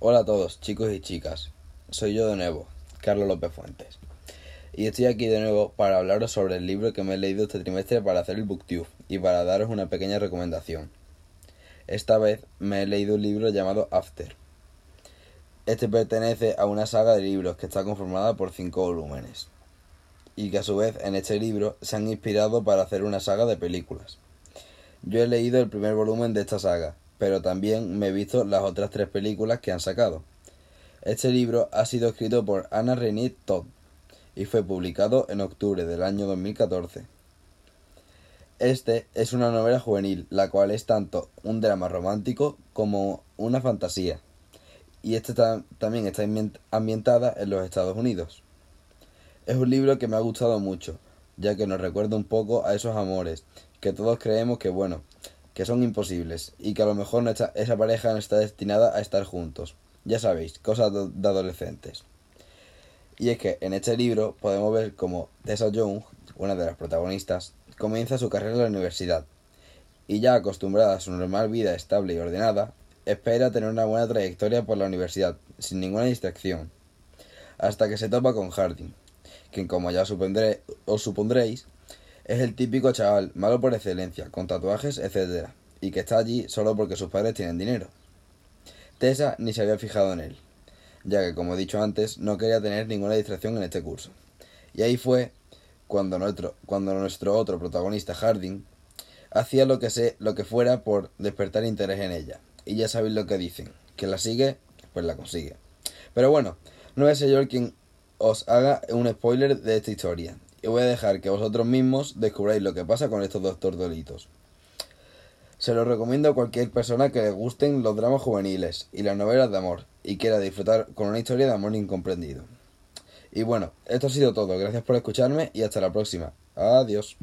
Hola a todos, chicos y chicas. Soy yo de nuevo, Carlos López Fuentes. Y estoy aquí de nuevo para hablaros sobre el libro que me he leído este trimestre para hacer el BookTube y para daros una pequeña recomendación. Esta vez me he leído un libro llamado After. Este pertenece a una saga de libros que está conformada por cinco volúmenes y que a su vez en este libro se han inspirado para hacer una saga de películas. Yo he leído el primer volumen de esta saga pero también me he visto las otras tres películas que han sacado. Este libro ha sido escrito por Anna Renée Todd y fue publicado en octubre del año 2014. Este es una novela juvenil, la cual es tanto un drama romántico como una fantasía, y este también está ambientada en los Estados Unidos. Es un libro que me ha gustado mucho, ya que nos recuerda un poco a esos amores que todos creemos que, bueno, que son imposibles y que a lo mejor esa pareja no está destinada a estar juntos. Ya sabéis, cosas de adolescentes. Y es que en este libro podemos ver cómo Tessa Young, una de las protagonistas, comienza su carrera en la universidad y ya acostumbrada a su normal vida estable y ordenada, espera tener una buena trayectoria por la universidad, sin ninguna distracción, hasta que se topa con Harding, quien como ya os supondréis, es el típico chaval, malo por excelencia, con tatuajes, etc. Y que está allí solo porque sus padres tienen dinero. Tessa ni se había fijado en él, ya que, como he dicho antes, no quería tener ninguna distracción en este curso. Y ahí fue cuando nuestro, cuando nuestro otro protagonista, Harding, hacía lo que, lo que fuera por despertar interés en ella. Y ya sabéis lo que dicen, que la sigue, pues la consigue. Pero bueno, no es yo quien os haga un spoiler de esta historia, y voy a dejar que vosotros mismos descubráis lo que pasa con estos dos tortolitos. Se lo recomiendo a cualquier persona que le gusten los dramas juveniles y las novelas de amor y quiera disfrutar con una historia de amor incomprendido. Y bueno, esto ha sido todo. Gracias por escucharme y hasta la próxima. Adiós.